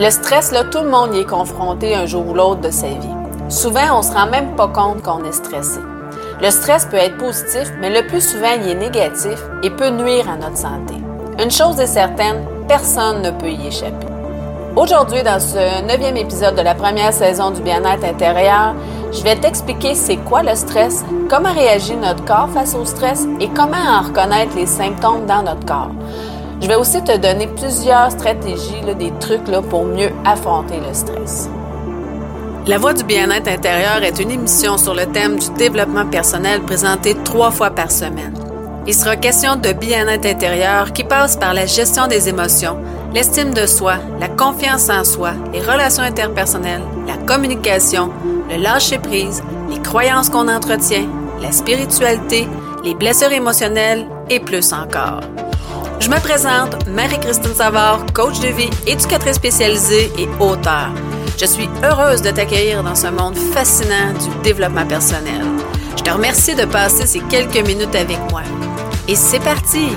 Le stress, tout le monde y est confronté un jour ou l'autre de sa vie. Souvent, on se rend même pas compte qu'on est stressé. Le stress peut être positif, mais le plus souvent, il est négatif et peut nuire à notre santé. Une chose est certaine, personne ne peut y échapper. Aujourd'hui, dans ce neuvième épisode de la première saison du bien-être intérieur, je vais t'expliquer c'est quoi le stress, comment réagit notre corps face au stress et comment en reconnaître les symptômes dans notre corps. Je vais aussi te donner plusieurs stratégies, des trucs là, pour mieux affronter le stress. La Voix du bien-être intérieur est une émission sur le thème du développement personnel présentée trois fois par semaine. Il sera question de bien-être intérieur qui passe par la gestion des émotions, l'estime de soi, la confiance en soi, les relations interpersonnelles, la communication, le lâcher-prise, les croyances qu'on entretient, la spiritualité, les blessures émotionnelles et plus encore. Je me présente, Marie-Christine Savard, coach de vie, éducatrice spécialisée et auteur. Je suis heureuse de t'accueillir dans ce monde fascinant du développement personnel. Je te remercie de passer ces quelques minutes avec moi. Et c'est parti!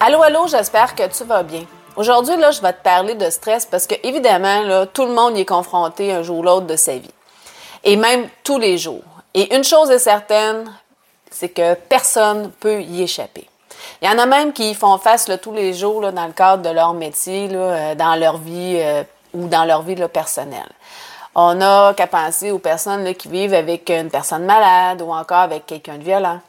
Allô, allô, j'espère que tu vas bien. Aujourd'hui, là, je vais te parler de stress parce que, évidemment, là, tout le monde y est confronté un jour ou l'autre de sa vie. Et même tous les jours. Et une chose est certaine, c'est que personne ne peut y échapper. Il y en a même qui y font face là, tous les jours là, dans le cadre de leur métier, là, euh, dans leur vie euh, ou dans leur vie personnelle. On n'a qu'à penser aux personnes là, qui vivent avec une personne malade ou encore avec quelqu'un de violent.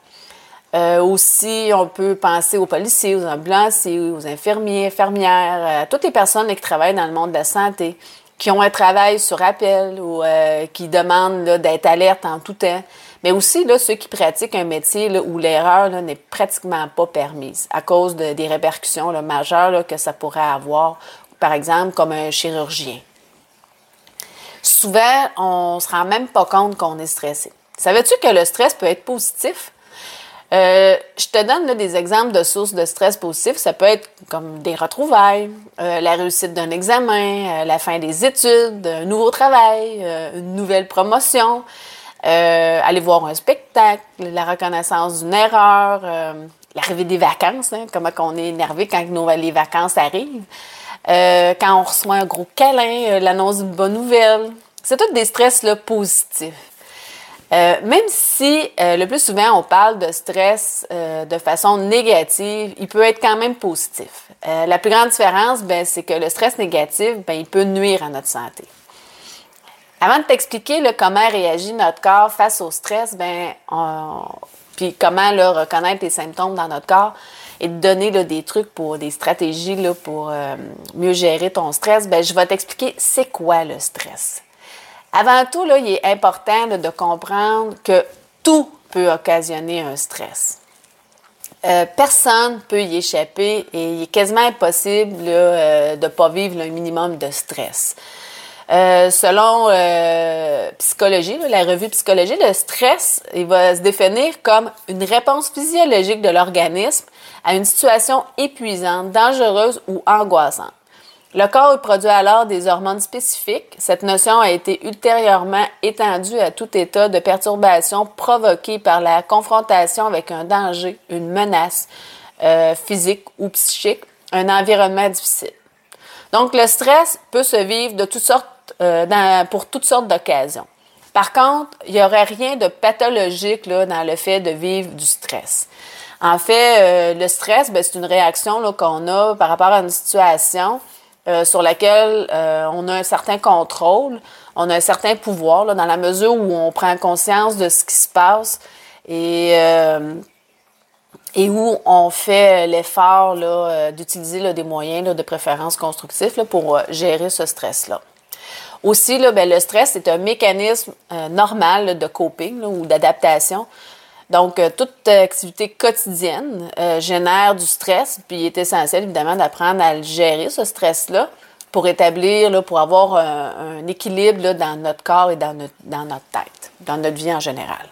Euh, aussi, on peut penser aux policiers, aux ambulanciers, aux infirmiers, infirmières, à euh, toutes les personnes qui travaillent dans le monde de la santé, qui ont un travail sur appel ou euh, qui demandent d'être alerte en tout temps. Mais aussi ceux qui pratiquent un métier où l'erreur n'est pratiquement pas permise à cause de, des répercussions majeures que ça pourrait avoir, par exemple comme un chirurgien. Souvent, on ne se rend même pas compte qu'on est stressé. Savais-tu que le stress peut être positif? Euh, je te donne des exemples de sources de stress positifs. Ça peut être comme des retrouvailles, euh, la réussite d'un examen, euh, la fin des études, un nouveau travail, une nouvelle promotion, aller voir un spectacle, la reconnaissance d'une erreur, l'arrivée des vacances, hein, comment on est énervé quand les vacances arrivent, quand on reçoit un gros câlin, l'annonce d'une bonne nouvelle. C'est tous des stress positifs. Euh, même si euh, le plus souvent on parle de stress euh, de façon négative, il peut être quand même positif. la plus grande différence, ben, c'est que le stress négatif, ben, il peut nuire à notre santé. Avant de t'expliquer comment réagit notre corps face au stress, ben, puis comment reconnaître les symptômes dans notre corps et de donner des trucs pour des stratégies là, pour mieux gérer ton stress, ben, je vais t'expliquer c'est quoi le stress. Avant tout, là, il est important de comprendre que tout peut occasionner un stress. Euh, personne ne peut y échapper et il est quasiment impossible euh, de ne pas vivre un minimum de stress. Euh, selon Psychologie, la revue Psychologie, le stress, il va se définir comme une réponse physiologique de l'organisme à une situation épuisante, dangereuse ou angoissante. Le corps produit alors des hormones spécifiques. Cette notion a été ultérieurement étendue à tout état de perturbation provoquée par la confrontation avec un danger, une menace euh, physique ou psychique, un environnement difficile. Donc, le stress peut se vivre toutes sortes, euh, pour toutes sortes d'occasions. Par contre, il n'y aurait rien de pathologique là, dans le fait de vivre du stress. En fait, euh, le stress, ben, c'est une réaction qu'on a par rapport à une situation euh, sur laquelle euh, on a un certain contrôle, on a un certain pouvoir là, dans la mesure où on prend conscience de ce qui se passe et, euh, où on fait l'effort d'utiliser des moyens de préférence constructifs pour gérer ce stress-là. Aussi, là, ben, le stress est un mécanisme normal de coping ou d'adaptation donc, euh, toute activité quotidienne euh, génère du stress, puis il est essentiel évidemment d'apprendre à gérer, ce stress-là, pour établir, pour avoir un, équilibre dans notre corps et dans notre, tête, dans notre vie en général.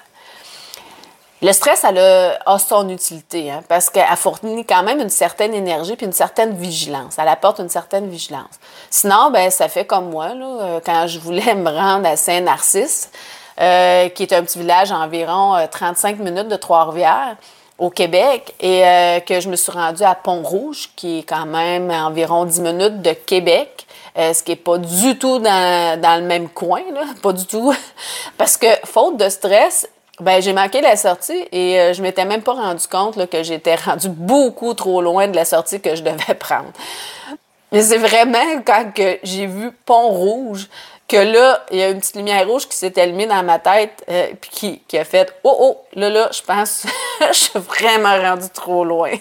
Le stress, elle a, son utilité, hein, parce qu'elle fournit quand même une certaine énergie puis une certaine vigilance. Elle apporte une certaine vigilance. Sinon, ben, ça fait comme moi, euh, quand je voulais me rendre à Saint-Narcisse, euh, qui est un petit village à environ 35 minutes de Trois-Rivières, au Québec, et que je me suis rendue à Pont-Rouge, qui est quand même à environ 10 minutes de Québec. ce qui n'est pas du tout dans, dans, le même coin, là, pas du tout. Parce que, faute de stress, ben, j'ai manqué la sortie et euh, je m'étais même pas rendu compte que j'étais rendu beaucoup trop loin de la sortie que je devais prendre. Mais c'est vraiment quand j'ai vu Pont Rouge que là, il y a une petite lumière rouge qui s'est allumée dans ma tête euh, puis qui, qui, a fait Oh oh, là là, je pense je suis vraiment rendu trop loin.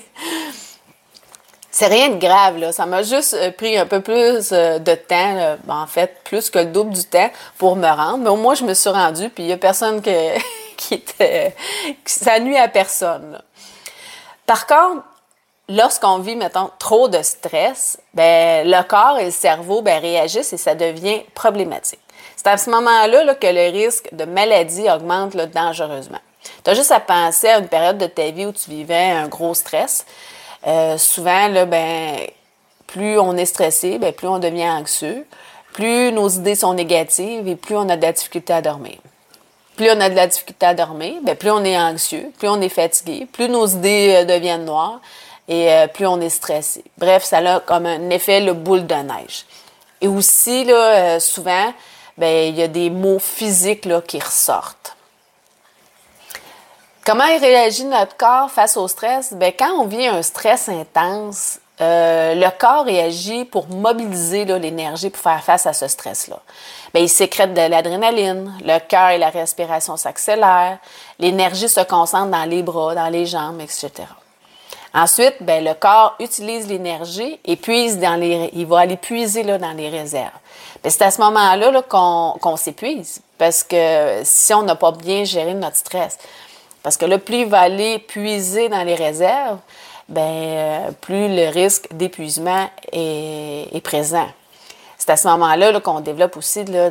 C'est rien de grave, là. Ça m'a juste euh, pris un peu plus de temps, ben, en fait, plus que le double du temps pour me rendre. Mais au moins, je me suis rendue, puis il n'y a personne que, qui était. ça nuit à personne. Par contre, lorsqu'on vit, mettons, trop de stress, ben, le corps et le cerveau ben, réagissent et ça devient problématique. C'est à ce moment-là que le risque de maladie augmente dangereusement. Tu as juste à penser à une période de ta vie où tu vivais un gros stress. Euh, souvent, là, ben, plus on est stressé, ben, plus on devient anxieux, plus nos idées sont négatives et plus on a de la difficulté à dormir. Plus on a de la difficulté à dormir, bien, plus on est anxieux, plus on est fatigué, plus nos idées euh, deviennent noires et euh, plus on est stressé. Bref, ça a comme un effet le boule de neige. Et aussi, là, euh, souvent, ben, il y a des mots physiques là, qui ressortent. Comment réagit notre corps face au stress? Bien, quand on vit un stress intense, euh, le corps réagit pour mobiliser l'énergie pour faire face à ce stress-là. Bien, il sécrète de l'adrénaline, le cœur et la respiration s'accélèrent, l'énergie se concentre dans les bras, dans les jambes, etc. Ensuite, bien, le corps utilise l'énergie et puise dans les, il va aller puiser là, dans les réserves. c'est à ce moment-là -là, qu'on s'épuise parce que si on n'a pas bien géré notre stress, parce que le plus il va aller puiser dans les réserves, ben, euh, plus le risque d'épuisement est, présent. C'est à ce moment-là qu'on développe aussi de,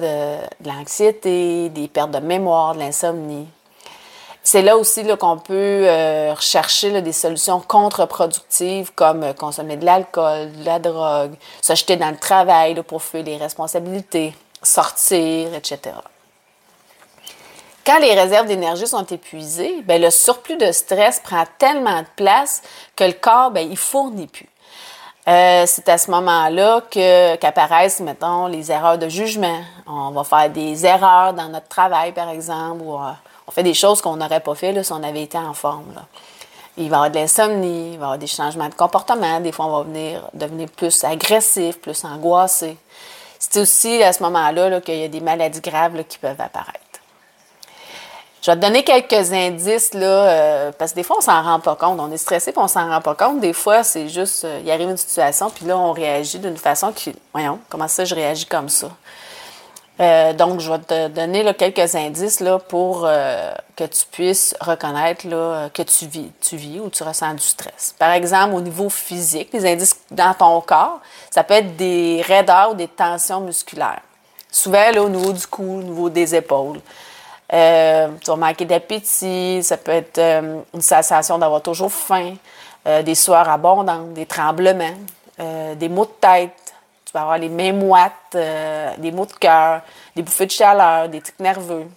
l'anxiété, des pertes de mémoire, de l'insomnie. C'est là aussi qu'on peut euh, rechercher des solutions contre-productives comme euh, consommer de l'alcool, de la drogue, se jeter dans le travail pour fuir les responsabilités, sortir, etc. Quand les réserves d'énergie sont épuisées, bien, le surplus de stress prend tellement de place que le corps, bien, il fournit plus. Euh, c'est à ce moment-là que, qu'apparaissent, mettons, les erreurs de jugement. On va faire des erreurs dans notre travail, par exemple, ou euh, on fait des choses qu'on n'aurait pas fait là, si on avait été en forme. Il va y avoir de l'insomnie, il va y avoir des changements de comportement. Des fois, on va venir, devenir plus agressif, plus angoissé. C'est aussi à ce moment-là là, qu'il y a des maladies graves qui peuvent apparaître. Je vais te donner quelques indices, là, euh, parce que des fois, on s'en rend pas compte. On est stressé, puis on s'en rend pas compte. Des fois, c'est juste, euh, il arrive une situation, puis là, on réagit d'une façon qui, voyons, comment ça, je réagis comme ça? Euh, donc, je vais te donner quelques indices là, pour que tu puisses reconnaître là, que tu vis, tu vis ou tu ressens du stress. Par exemple, au niveau physique, les indices dans ton corps, ça peut être des raideurs ou des tensions musculaires. Souvent, au niveau du cou, au niveau des épaules. Euh, tu vas manquer d'appétit, ça peut être euh, une sensation d'avoir toujours faim, euh, des sueurs abondantes, des tremblements, des maux de tête, tu vas avoir les mains moites, des maux de cœur, des bouffées de chaleur, des tics nerveux.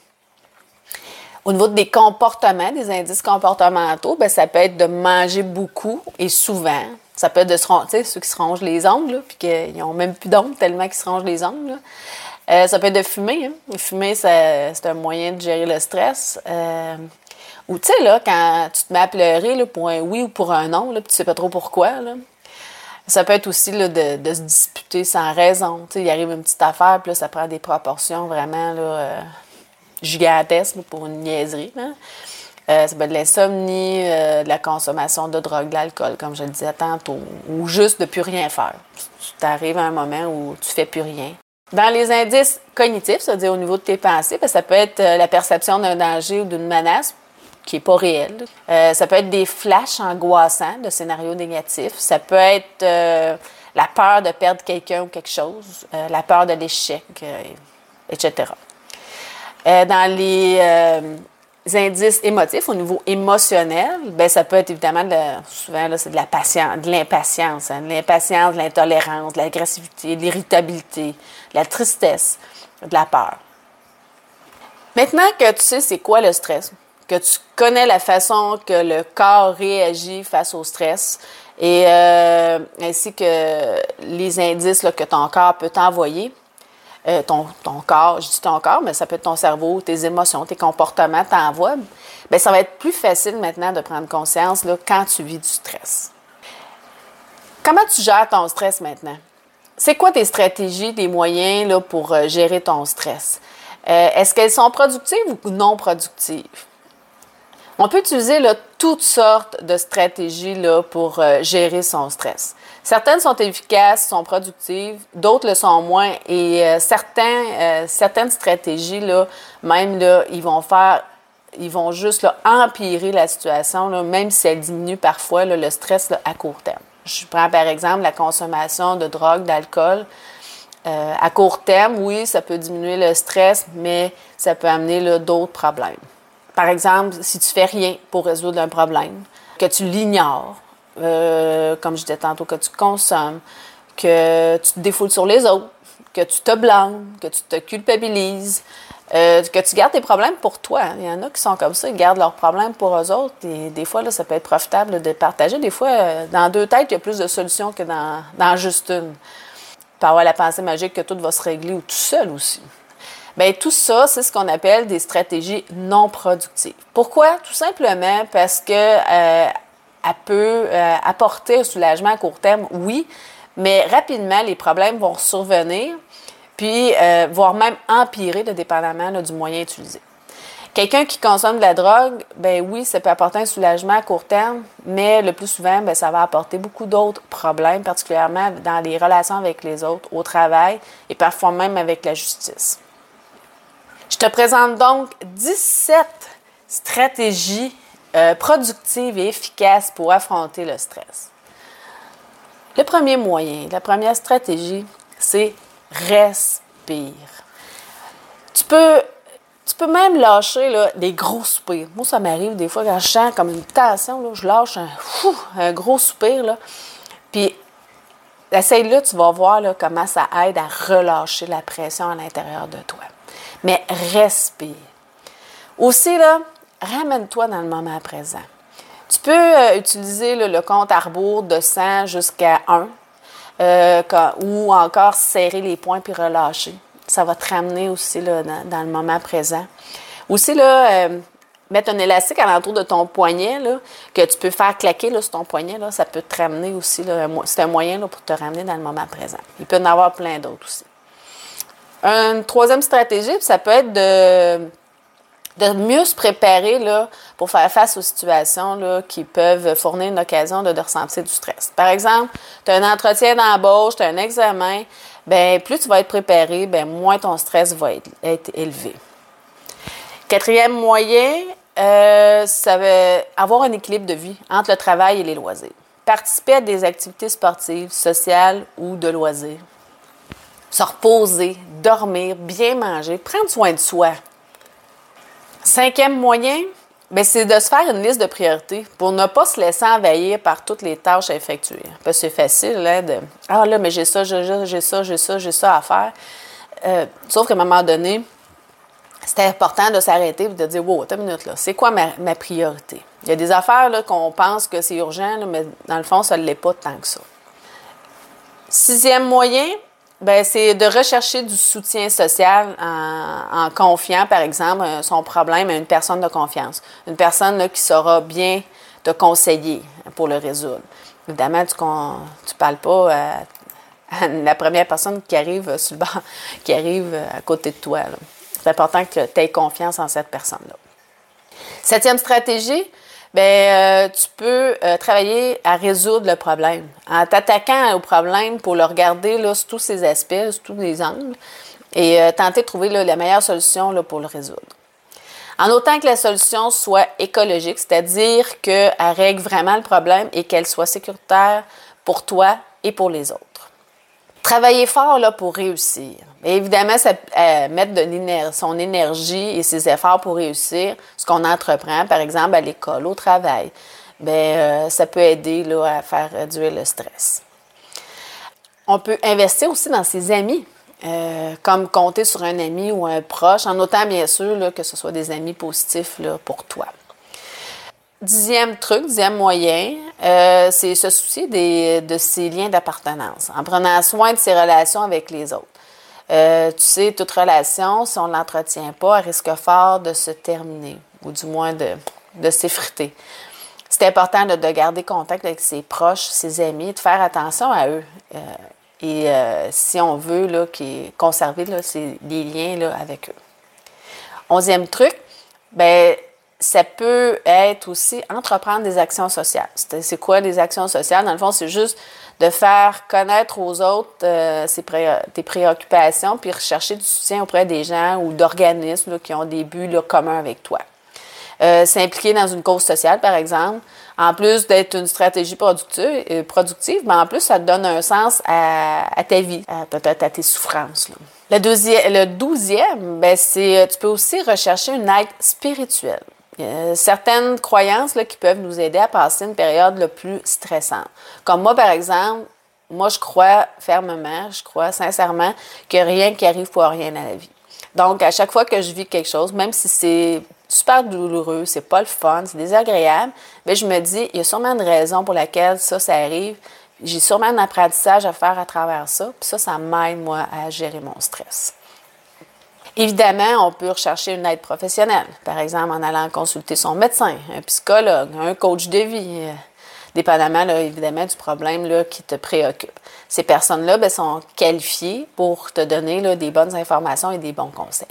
Au niveau des comportements, des indices comportementaux, ben, ça peut être de manger beaucoup et souvent. Ça peut être de se ronger, ceux qui se rongent les ongles, puis qu'ils n'ont même plus d'ongles tellement qu'ils se rongent les ongles. Euh, ça peut être de fumer. Hein. Fumer, c'est un moyen de gérer le stress. Euh, ou tu sais, là, quand tu te mets à pleurer là, pour un oui ou pour un non, là, puis tu sais pas trop pourquoi. Là. Ça peut être aussi là, de, de, se disputer sans raison. sais, il arrive une petite affaire, puis là, ça prend des proportions vraiment là, euh, gigantesques pour une niaiserie. Euh, ça peut être de l'insomnie, euh, de la consommation de drogue, de l'alcool, comme je le disais tantôt, ou juste de plus rien faire. Tu arrives à un moment où tu fais plus rien. Dans les indices cognitifs, c'est-à-dire au niveau de tes pensées, ben, ça peut être euh, la perception d'un danger ou d'une menace qui n'est pas réelle. Euh, ça peut être des flashs angoissants de scénarios négatifs. Ça peut être euh, la peur de perdre quelqu'un ou quelque chose, la peur de l'échec, etc. dans les indices émotifs, au niveau émotionnel, ben ça peut être évidemment de, souvent là, c'est de la patience, de l'impatience, hein, de l'impatience, de l'intolérance, de l'agressivité, de l'irritabilité, de la tristesse, de la peur. Maintenant que tu sais c'est quoi le stress, que tu connais la façon que le corps réagit face au stress et euh, ainsi que les indices que ton corps peut t'envoyer, euh, ton, corps, je dis ton corps, mais ça peut être ton cerveau, tes émotions, tes comportements t'envoient, bien, ça va être plus facile maintenant de prendre conscience là, quand tu vis du stress. Comment tu gères ton stress maintenant? C'est quoi tes stratégies, tes moyens pour euh, gérer ton stress? Euh, est-ce qu'elles sont productives ou non productives? On peut utiliser toutes sortes de stratégies pour gérer son stress. Certaines sont efficaces, sont productives, d'autres le sont moins. Et euh, euh, certaines stratégies, même, là, ils vont juste empirer la situation, même si elle diminue parfois le stress à court terme. Je prends par exemple la consommation de drogue, d'alcool. Euh, à court terme, oui, ça peut diminuer le stress, mais ça peut amener d'autres problèmes. Par exemple, si tu fais rien pour résoudre un problème, que tu l'ignores, euh, comme je disais tantôt, que tu consommes, que tu te défoules sur les autres, que tu te blâmes, que tu te culpabilises, euh, que tu gardes tes problèmes pour toi. Il y en a qui sont comme ça, ils gardent leurs problèmes pour eux autres. Et des fois, là, ça peut être profitable de partager. Des fois, euh, dans deux têtes, il y a plus de solutions que dans, dans juste une. Par la pensée magique que tout va se régler ou tout seul aussi. Bien, tout ça, c'est ce qu'on appelle des stratégies non productives. Pourquoi? Tout simplement parce que elle peut euh, apporter un soulagement à court terme, oui, mais rapidement, les problèmes vont survenir, puis euh, voire même empirer, de dépendamment du moyen utilisé. Quelqu'un qui consomme de la drogue, ben oui, ça peut apporter un soulagement à court terme, mais le plus souvent, ben, ça va apporter beaucoup d'autres problèmes, particulièrement dans les relations avec les autres, au travail et parfois même avec la justice. Je te présente donc 17 stratégies euh, productive et efficace pour affronter le stress. Le premier moyen, la première stratégie, c'est respire. Tu peux, tu peux même lâcher là, des gros soupirs. Moi, ça m'arrive des fois quand je sens comme une tension, là, je lâche un, gros soupir. Là. Puis, essaye-là, tu vas voir là, comment ça aide à relâcher la pression à l'intérieur de toi. Mais respire. Aussi, là, ramène-toi dans le moment présent. Tu peux euh, utiliser le compte à rebours de 100 jusqu'à 1 euh, ou encore serrer les poings puis relâcher. Ça va te ramener aussi là, dans, le moment présent. Aussi, là, euh, mettre un élastique à l'entour de ton poignet que tu peux faire claquer sur ton poignet, là, ça peut te ramener aussi. C'est un moyen pour te ramener dans le moment présent. Il peut y en avoir plein d'autres aussi. Une troisième stratégie, ça peut être de mieux se préparer là, pour faire face aux situations qui peuvent fournir une occasion de, ressentir du stress. Par exemple, tu as un entretien d'embauche, tu as un examen, ben plus tu vas être préparé, ben moins ton stress va être, élevé. Quatrième moyen, euh, ça va avoir un équilibre de vie entre le travail et les loisirs. Participer à des activités sportives, sociales ou de loisirs. Se reposer, dormir, bien manger, prendre soin de soi. Cinquième moyen, ben, c'est de se faire une liste de priorités pour ne pas se laisser envahir par toutes les tâches à effectuer. C'est facile là, de Ah là, mais j'ai ça, j'ai ça, j'ai ça, j'ai ça à faire. Euh, sauf qu'à un moment donné, c'est important de s'arrêter et de dire Wow, attends une minute là, c'est quoi ma, priorité? Il y a des affaires qu'on pense que c'est urgent, mais dans le fond, ça ne l'est pas tant que ça. Sixième moyen, ben, c'est de rechercher du soutien social en, confiant, par exemple, son problème à une personne de confiance. Une personne qui saura bien te conseiller pour le résoudre. Évidemment, tu ne parles pas à, la première personne qui arrive sur le banc, qui arrive à côté de toi. C'est important que tu aies confiance en cette personne-là. Septième stratégie, ben, euh, tu peux euh, travailler à résoudre le problème en t'attaquant au problème pour le regarder là, sous tous ses aspects, sous tous les angles et euh, tenter de trouver la meilleure solution là, pour le résoudre. En autant que la solution soit écologique, c'est-à-dire qu'elle règle vraiment le problème et qu'elle soit sécuritaire pour toi et pour les autres. Travailler fort là, pour réussir. évidemment, ça, mettre de son énergie et ses efforts pour réussir ce qu'on entreprend, par exemple à l'école, au travail. Bien, ça peut aider là, à faire réduire le stress. On peut investir aussi dans ses amis. Euh, comme compter sur un ami ou un proche, en autant bien sûr que ce soit des amis positifs là, pour toi. Dixième truc, dixième moyen, euh, c'est se soucier des, de ses liens d'appartenance, en prenant soin de ses relations avec les autres. Euh, tu sais, toute relation, si on ne l'entretient pas, risque fort de se terminer, ou du moins de, de s'effriter. C'est important de, de, garder contact avec ses proches, ses amis, de faire attention à eux. Et euh, si on veut là, conserver là, les liens là, avec eux. Onzième truc, ben, ça peut être aussi entreprendre des actions sociales. C'est quoi les actions sociales? Dans le fond, c'est juste de faire connaître aux autres euh, tes préoccupations, puis rechercher du soutien auprès des gens ou d'organismes qui ont des buts communs avec toi. Euh, s'impliquer dans une cause sociale, par exemple, en plus d'être une stratégie productive, euh, productive mais en plus, ça te donne un sens à, ta vie, à tes souffrances. Le, deuxième, le douzième, ben, c'est euh, tu peux aussi rechercher une aide spirituelle. A certaines croyances qui peuvent nous aider à passer une période le plus stressante. Comme moi, par exemple, moi, je crois fermement, je crois sincèrement que rien qui arrive pour rien à la vie. Donc, à chaque fois que je vis quelque chose, même si c'est super douloureux, c'est pas le fun, c'est désagréable, mais je me dis, il y a sûrement une raison pour laquelle ça, ça arrive. J'ai sûrement un apprentissage à faire à travers ça, puis ça, ça m'aide, moi, à gérer mon stress. Évidemment, on peut rechercher une aide professionnelle, par exemple en allant consulter son médecin, un psychologue, un coach de vie, euh, dépendamment évidemment du problème qui te préoccupe. Ces personnes-là ben, sont qualifiées pour te donner des bonnes informations et des bons conseils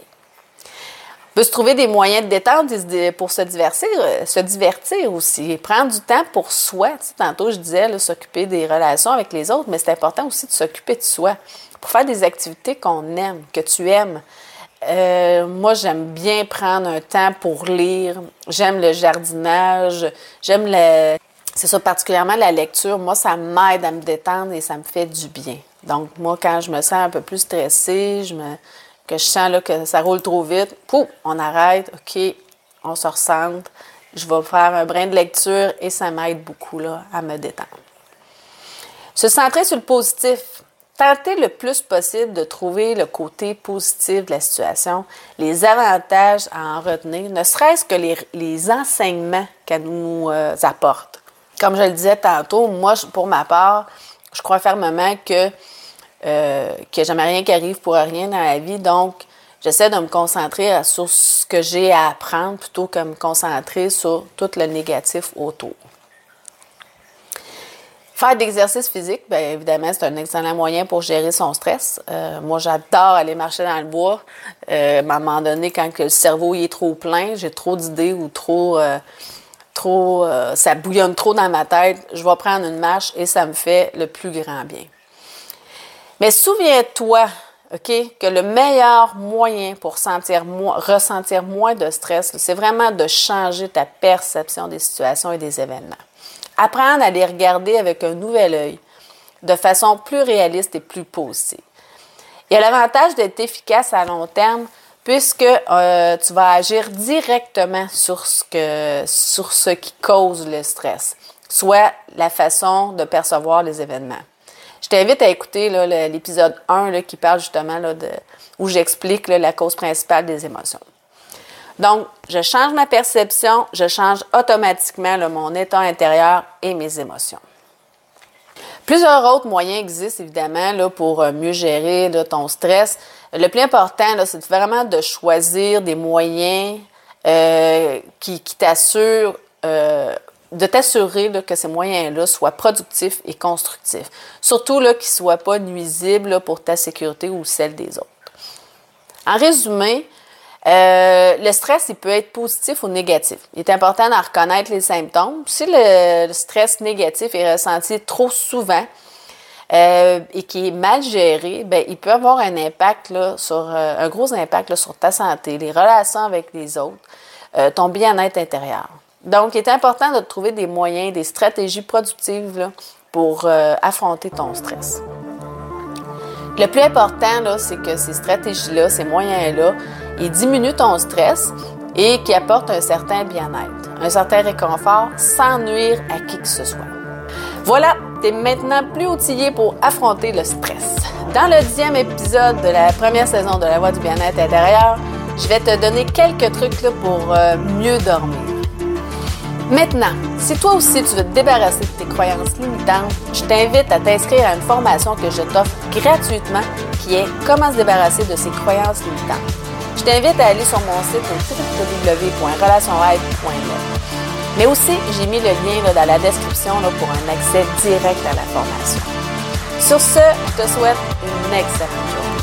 peut se trouver des moyens de détente pour se divertir, euh, se divertir aussi. Prendre du temps pour soi. tantôt, je disais s'occuper des relations avec les autres, mais c'est important aussi de s'occuper de soi. Pour faire des activités qu'on aime, que tu aimes. Euh, moi, j'aime bien prendre un temps pour lire. J'aime le jardinage. J'aime le. C'est ça, particulièrement la lecture. Moi, ça m'aide à me détendre et ça me fait du bien. Donc, moi, quand je me sens un peu plus stressée, que je sens que ça roule trop vite, pouf, on arrête, OK, on se recentre, je vais faire un brin de lecture et ça m'aide beaucoup là, à me détendre. Se centrer sur le positif. Tenter le plus possible de trouver le côté positif de la situation, les avantages à en retenir, ne serait-ce que les, enseignements qu'elle nous euh, apporte. Comme je le disais tantôt, moi, pour ma part, je crois fermement que euh, que jamais rien qui arrive pour rien dans la vie. Donc, j'essaie de me concentrer sur ce que j'ai à apprendre plutôt que de me concentrer sur tout le négatif autour. Faire d'exercice physique, bien évidemment, c'est un excellent moyen pour gérer son stress. Euh, moi, j'adore aller marcher dans le bois. Euh, à un moment donné, quand le cerveau est trop plein, j'ai trop d'idées ou trop, trop, ça bouillonne trop dans ma tête, je vais prendre une marche et ça me fait le plus grand bien. Mais souviens-toi, OK, que le meilleur moyen pour sentir ressentir moins de stress, c'est vraiment de changer ta perception des situations et des événements. Apprendre à les regarder avec un nouvel œil, de façon plus réaliste et plus positive. Il y a l'avantage d'être efficace à long terme puisque euh, tu vas agir directement sur ce, que, sur ce qui cause le stress, soit la façon de percevoir les événements. Je t'invite à écouter l'épisode 1 qui parle justement de, où j'explique la cause principale des émotions. Donc, je change ma perception, je change automatiquement mon état intérieur et mes émotions. Plusieurs autres moyens existent évidemment pour euh, mieux gérer ton stress. Le plus important, c'est vraiment de choisir des moyens euh, qui, t'assurent euh, de t'assurer que ces moyens-là soient productifs et constructifs. Surtout qu'ils ne soient pas nuisibles pour ta sécurité ou celle des autres. En résumé, euh, le stress, il peut être positif ou négatif. Il est important d'en reconnaître les symptômes. Si le, stress négatif est ressenti trop souvent euh, et qui est mal géré, ben, il peut avoir un impact là, sur euh, un gros impact sur ta santé, les relations avec les autres, ton bien-être intérieur. Donc, il est important de trouver des moyens, des stratégies productives pour affronter ton stress. Le plus important, c'est que ces stratégies-là, ces moyens-là, ils diminuent ton stress et qui apportent un certain bien-être, un certain réconfort sans nuire à qui que ce soit. Voilà, tu es maintenant plus outillé pour affronter le stress. Dans le dixième épisode de la première saison de La Voix du bien-être intérieur, je vais te donner quelques trucs pour euh, mieux dormir. Maintenant, si toi aussi tu veux te débarrasser de tes croyances limitantes, je t'invite à t'inscrire à une formation que je t'offre gratuitement qui est Comment se débarrasser de ses croyances limitantes. Je t'invite à aller sur mon site au www.relationrêve.net. Mais aussi, j'ai mis le lien dans la description pour un accès direct à la formation. Sur ce, je te souhaite une excellente journée.